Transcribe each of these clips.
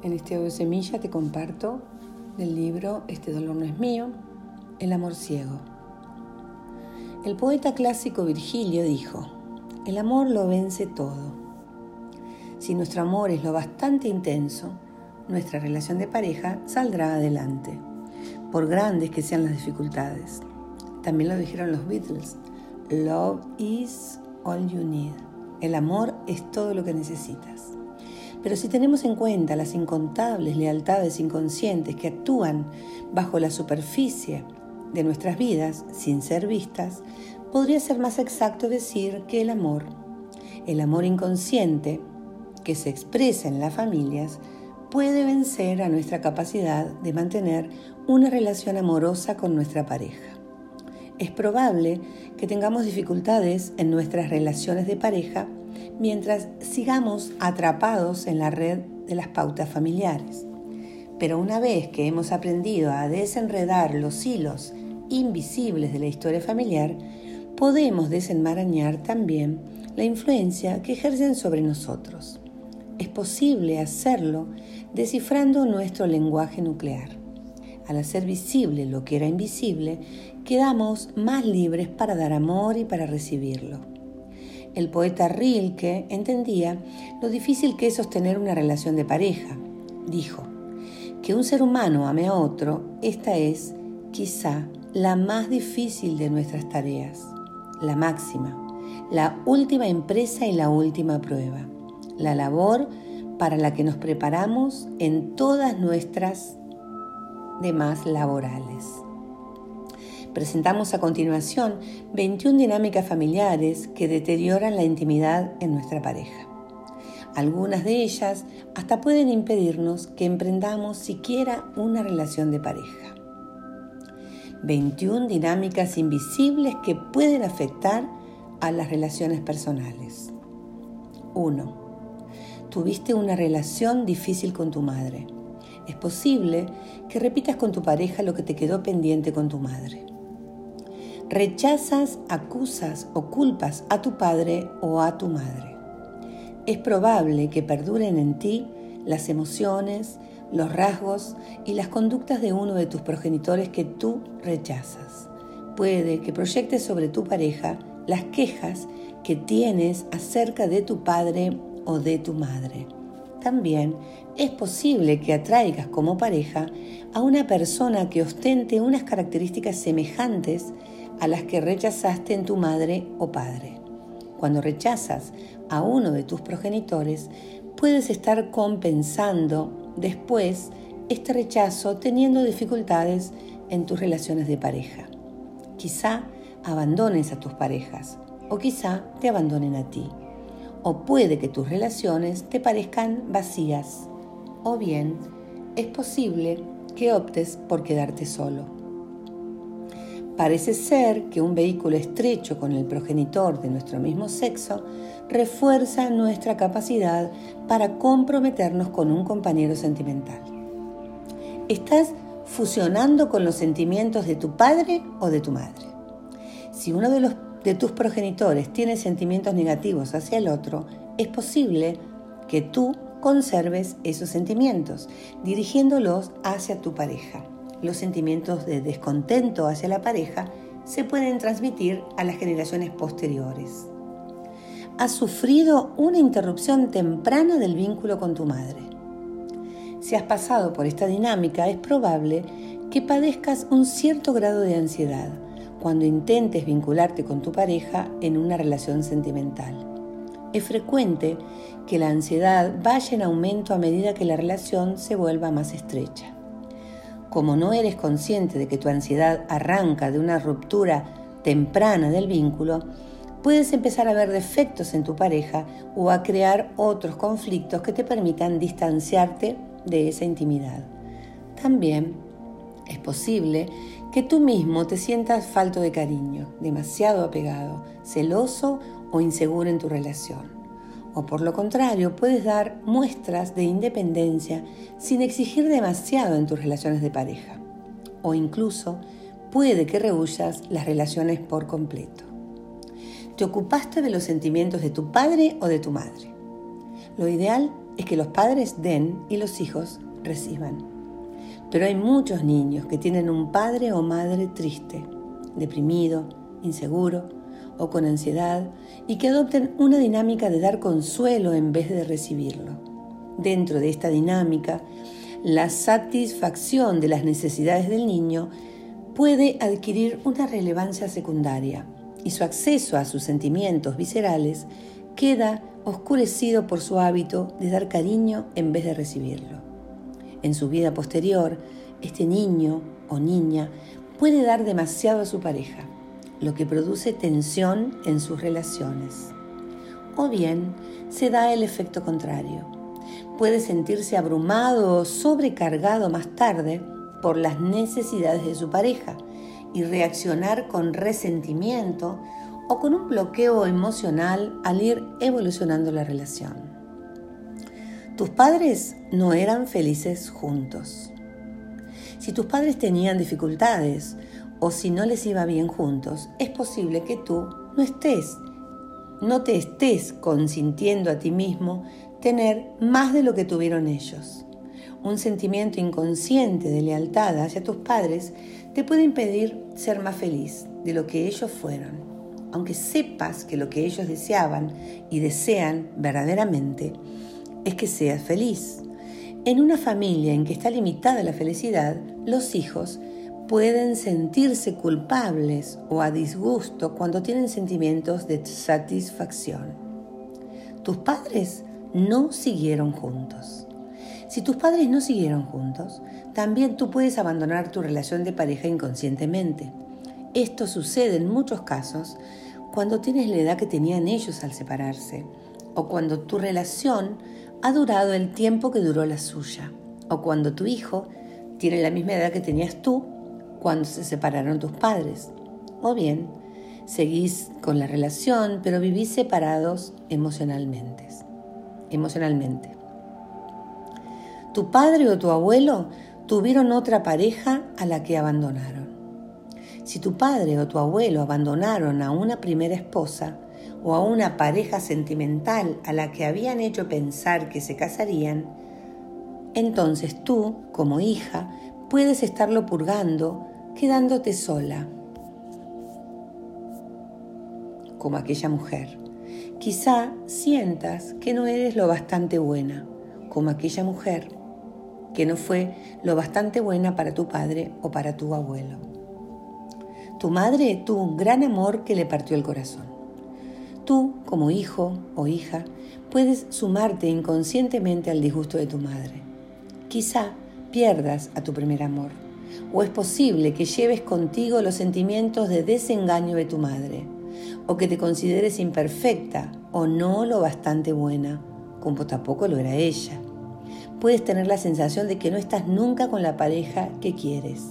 En este audio semilla te comparto del libro Este dolor no es mío, El amor ciego. El poeta clásico Virgilio dijo, el amor lo vence todo. Si nuestro amor es lo bastante intenso, nuestra relación de pareja saldrá adelante, por grandes que sean las dificultades. También lo dijeron los Beatles, Love is all you need. El amor es todo lo que necesitas. Pero si tenemos en cuenta las incontables lealtades inconscientes que actúan bajo la superficie de nuestras vidas sin ser vistas, podría ser más exacto decir que el amor, el amor inconsciente que se expresa en las familias, puede vencer a nuestra capacidad de mantener una relación amorosa con nuestra pareja. Es probable que tengamos dificultades en nuestras relaciones de pareja mientras sigamos atrapados en la red de las pautas familiares. Pero una vez que hemos aprendido a desenredar los hilos invisibles de la historia familiar, podemos desenmarañar también la influencia que ejercen sobre nosotros. Es posible hacerlo descifrando nuestro lenguaje nuclear. Al hacer visible lo que era invisible, quedamos más libres para dar amor y para recibirlo. El poeta Rilke entendía lo difícil que es sostener una relación de pareja. Dijo, que un ser humano ame a otro, esta es, quizá, la más difícil de nuestras tareas, la máxima, la última empresa y la última prueba, la labor para la que nos preparamos en todas nuestras demás laborales. Presentamos a continuación 21 dinámicas familiares que deterioran la intimidad en nuestra pareja. Algunas de ellas hasta pueden impedirnos que emprendamos siquiera una relación de pareja. 21 dinámicas invisibles que pueden afectar a las relaciones personales. 1. Tuviste una relación difícil con tu madre. Es posible que repitas con tu pareja lo que te quedó pendiente con tu madre. Rechazas, acusas o culpas a tu padre o a tu madre. Es probable que perduren en ti las emociones, los rasgos y las conductas de uno de tus progenitores que tú rechazas. Puede que proyectes sobre tu pareja las quejas que tienes acerca de tu padre o de tu madre. También es posible que atraigas como pareja a una persona que ostente unas características semejantes a las que rechazaste en tu madre o padre. Cuando rechazas a uno de tus progenitores, puedes estar compensando después este rechazo teniendo dificultades en tus relaciones de pareja. Quizá abandones a tus parejas o quizá te abandonen a ti. O puede que tus relaciones te parezcan vacías o bien es posible que optes por quedarte solo. Parece ser que un vehículo estrecho con el progenitor de nuestro mismo sexo refuerza nuestra capacidad para comprometernos con un compañero sentimental. Estás fusionando con los sentimientos de tu padre o de tu madre. Si uno de, de tus progenitores tiene sentimientos negativos hacia el otro, es posible que tú conserves esos sentimientos, dirigiéndolos hacia tu pareja los sentimientos de descontento hacia la pareja se pueden transmitir a las generaciones posteriores. Has sufrido una interrupción temprana del vínculo con tu madre. Si has pasado por esta dinámica, es probable que padezcas un cierto grado de ansiedad cuando intentes vincularte con tu pareja en una relación sentimental. Es frecuente que la ansiedad vaya en aumento a medida que la relación se vuelva más estrecha. Como no eres consciente de que tu ansiedad arranca de una ruptura temprana del vínculo, puedes empezar a ver defectos en tu pareja o a crear otros conflictos que te permitan distanciarte de esa intimidad. También es posible que tú mismo te sientas falto de cariño, demasiado apegado, celoso o inseguro en tu relación o por lo contrario puedes dar muestras de independencia sin exigir demasiado en tus relaciones de pareja. O incluso puede que rehuyas las relaciones por completo. Te ocupaste de los sentimientos de tu padre o de tu madre. Lo ideal es que los padres den y los hijos reciban. Pero hay muchos niños que tienen un padre o madre triste, deprimido, inseguro o con ansiedad y que adopten una dinámica de dar consuelo en vez de recibirlo. Dentro de esta dinámica, la satisfacción de las necesidades del niño puede adquirir una relevancia secundaria y su acceso a sus sentimientos viscerales queda oscurecido por su hábito de dar cariño en vez de recibirlo. En su vida posterior, este niño o niña puede dar demasiado a su pareja, lo que produce tensión en sus relaciones. O bien se da el efecto contrario. Puede sentirse abrumado o sobrecargado más tarde por las necesidades de su pareja y reaccionar con resentimiento o con un bloqueo emocional al ir evolucionando la relación. Tus padres no eran felices juntos. Si tus padres tenían dificultades o si no les iba bien juntos, es posible que tú no estés, no te estés consintiendo a ti mismo tener más de lo que tuvieron ellos. Un sentimiento inconsciente de lealtad hacia tus padres te puede impedir ser más feliz de lo que ellos fueron aunque sepas que lo que ellos deseaban y desean verdaderamente es que seas feliz. En una familia en que está limitada la felicidad, los hijos pueden sentirse culpables o a disgusto cuando tienen sentimientos de satisfacción. Tus padres no siguieron juntos. Si tus padres no siguieron juntos, también tú puedes abandonar tu relación de pareja inconscientemente. Esto sucede en muchos casos cuando tienes la edad que tenían ellos al separarse, o cuando tu relación ha durado el tiempo que duró la suya, o cuando tu hijo tiene la misma edad que tenías tú cuando se separaron tus padres, o bien seguís con la relación pero vivís separados emocionalmente. Emocionalmente. Tu padre o tu abuelo tuvieron otra pareja a la que abandonaron. Si tu padre o tu abuelo abandonaron a una primera esposa o a una pareja sentimental a la que habían hecho pensar que se casarían, entonces tú, como hija, puedes estarlo purgando quedándote sola, como aquella mujer. Quizá sientas que no eres lo bastante buena, como aquella mujer que no fue lo bastante buena para tu padre o para tu abuelo. Tu madre tuvo un gran amor que le partió el corazón. Tú, como hijo o hija, puedes sumarte inconscientemente al disgusto de tu madre. Quizá pierdas a tu primer amor, o es posible que lleves contigo los sentimientos de desengaño de tu madre, o que te consideres imperfecta o no lo bastante buena, como tampoco lo era ella. Puedes tener la sensación de que no estás nunca con la pareja que quieres.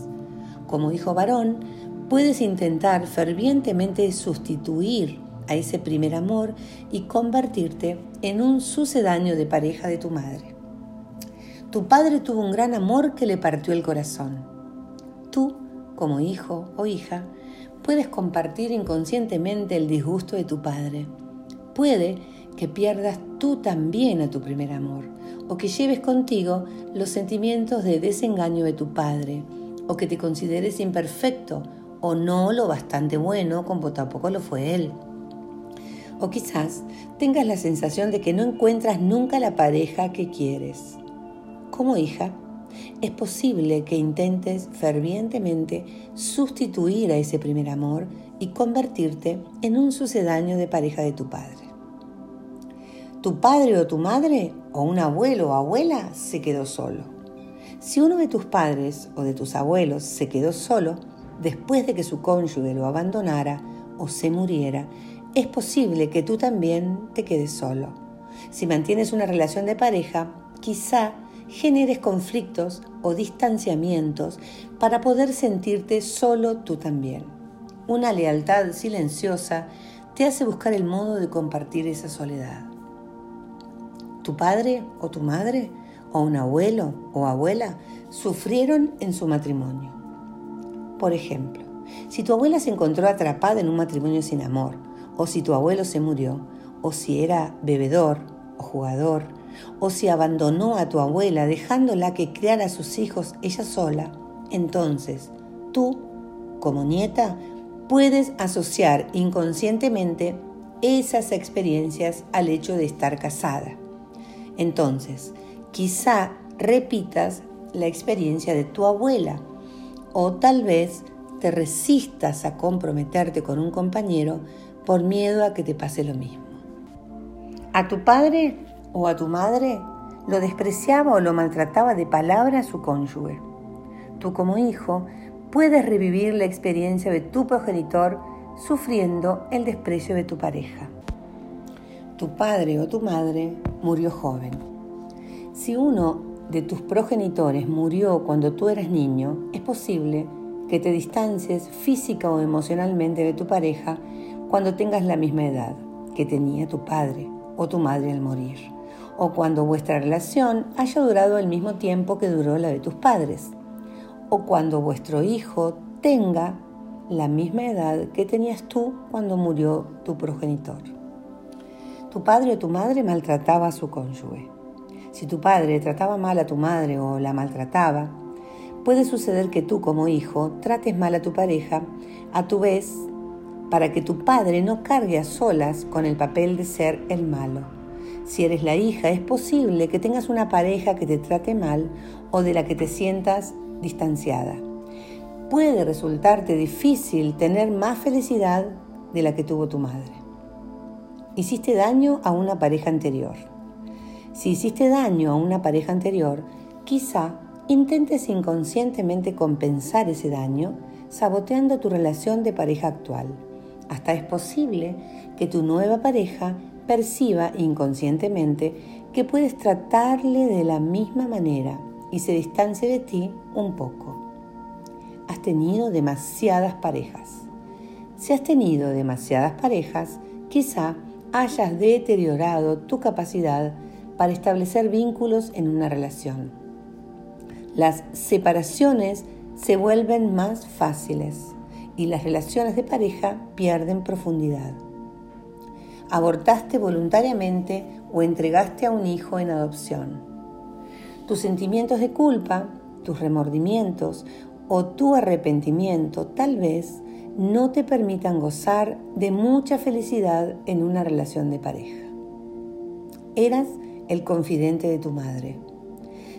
Como hijo varón, puedes intentar fervientemente sustituir a ese primer amor y convertirte en un sucedáneo de pareja de tu madre. Tu padre tuvo un gran amor que le partió el corazón. Tú, como hijo o hija, puedes compartir inconscientemente el disgusto de tu padre. Puede que pierdas tú también a tu primer amor o que lleves contigo los sentimientos de desengaño de tu padre o que te consideres imperfecto o no lo bastante bueno como tampoco lo fue él. O quizás tengas la sensación de que no encuentras nunca la pareja que quieres. Como hija, es posible que intentes fervientemente sustituir a ese primer amor y convertirte en un sucedáneo de pareja de tu padre. Tu padre o tu madre o un abuelo o abuela se quedó solo. Si uno de tus padres o de tus abuelos se quedó solo, después de que su cónyuge lo abandonara o se muriera, es posible que tú también te quedes solo. Si mantienes una relación de pareja, quizá generes conflictos o distanciamientos para poder sentirte solo tú también. Una lealtad silenciosa te hace buscar el modo de compartir esa soledad. Tu padre o tu madre o un abuelo o abuela sufrieron en su matrimonio. Por ejemplo, si tu abuela se encontró atrapada en un matrimonio sin amor, o si tu abuelo se murió, o si era bebedor o jugador, o si abandonó a tu abuela dejándola que criara a sus hijos ella sola, entonces tú, como nieta, puedes asociar inconscientemente esas experiencias al hecho de estar casada. Entonces, quizá repitas la experiencia de tu abuela o tal vez te resistas a comprometerte con un compañero por miedo a que te pase lo mismo. A tu padre o a tu madre lo despreciaba o lo maltrataba de palabra su cónyuge. Tú como hijo puedes revivir la experiencia de tu progenitor sufriendo el desprecio de tu pareja. Tu padre o tu madre murió joven. Si uno de tus progenitores murió cuando tú eras niño, es posible que te distancies física o emocionalmente de tu pareja cuando tengas la misma edad que tenía tu padre o tu madre al morir, o cuando vuestra relación haya durado el mismo tiempo que duró la de tus padres, o cuando vuestro hijo tenga la misma edad que tenías tú cuando murió tu progenitor. Tu padre o tu madre maltrataba a su cónyuge. Si tu padre trataba mal a tu madre o la maltrataba, puede suceder que tú como hijo trates mal a tu pareja, a tu vez para que tu padre no cargue a solas con el papel de ser el malo. Si eres la hija, es posible que tengas una pareja que te trate mal o de la que te sientas distanciada. Puede resultarte difícil tener más felicidad de la que tuvo tu madre. Hiciste daño a una pareja anterior. Si hiciste daño a una pareja anterior, quizá intentes inconscientemente compensar ese daño saboteando tu relación de pareja actual. Hasta es posible que tu nueva pareja perciba inconscientemente que puedes tratarle de la misma manera y se distancie de ti un poco. Has tenido demasiadas parejas. Si has tenido demasiadas parejas, quizá hayas deteriorado tu capacidad para establecer vínculos en una relación. Las separaciones se vuelven más fáciles y las relaciones de pareja pierden profundidad. Abortaste voluntariamente o entregaste a un hijo en adopción. Tus sentimientos de culpa, tus remordimientos o tu arrepentimiento tal vez no te permitan gozar de mucha felicidad en una relación de pareja. Eras el confidente de tu madre.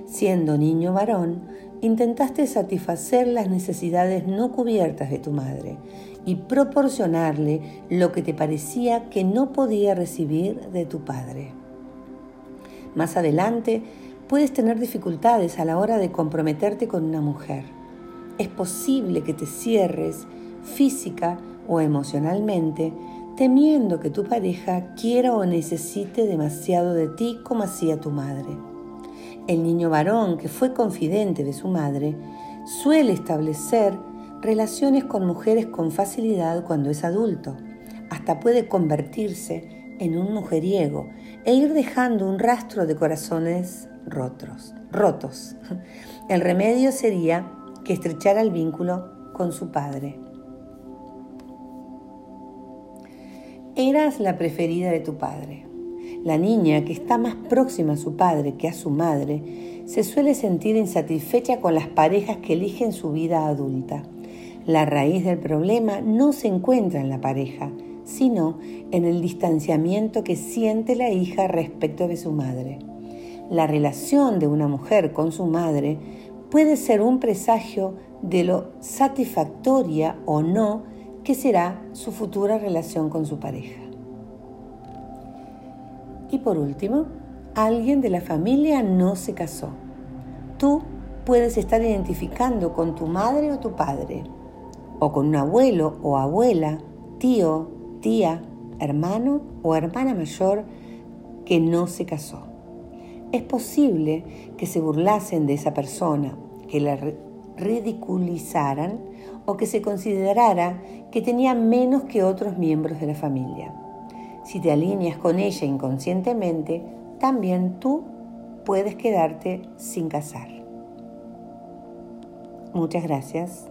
Siendo niño varón, intentaste satisfacer las necesidades no cubiertas de tu madre y proporcionarle lo que te parecía que no podía recibir de tu padre. Más adelante, puedes tener dificultades a la hora de comprometerte con una mujer. Es posible que te cierres física o emocionalmente temiendo que tu pareja quiera o necesite demasiado de ti como hacía tu madre. El niño varón que fue confidente de su madre suele establecer relaciones con mujeres con facilidad cuando es adulto. Hasta puede convertirse en un mujeriego e ir dejando un rastro de corazones rotos. rotos. El remedio sería que estrechara el vínculo con su padre. Eras la preferida de tu padre. La niña, que está más próxima a su padre que a su madre, se suele sentir insatisfecha con las parejas que eligen su vida adulta. La raíz del problema no se encuentra en la pareja, sino en el distanciamiento que siente la hija respecto de su madre. La relación de una mujer con su madre puede ser un presagio de lo satisfactoria o no que será su futura relación con su pareja. Y por último, alguien de la familia no se casó. Tú puedes estar identificando con tu madre o tu padre, o con un abuelo o abuela, tío, tía, hermano o hermana mayor que no se casó. Es posible que se burlasen de esa persona, que la ridiculizaran o que se considerara que tenía menos que otros miembros de la familia. Si te alineas con ella inconscientemente, también tú puedes quedarte sin casar. Muchas gracias.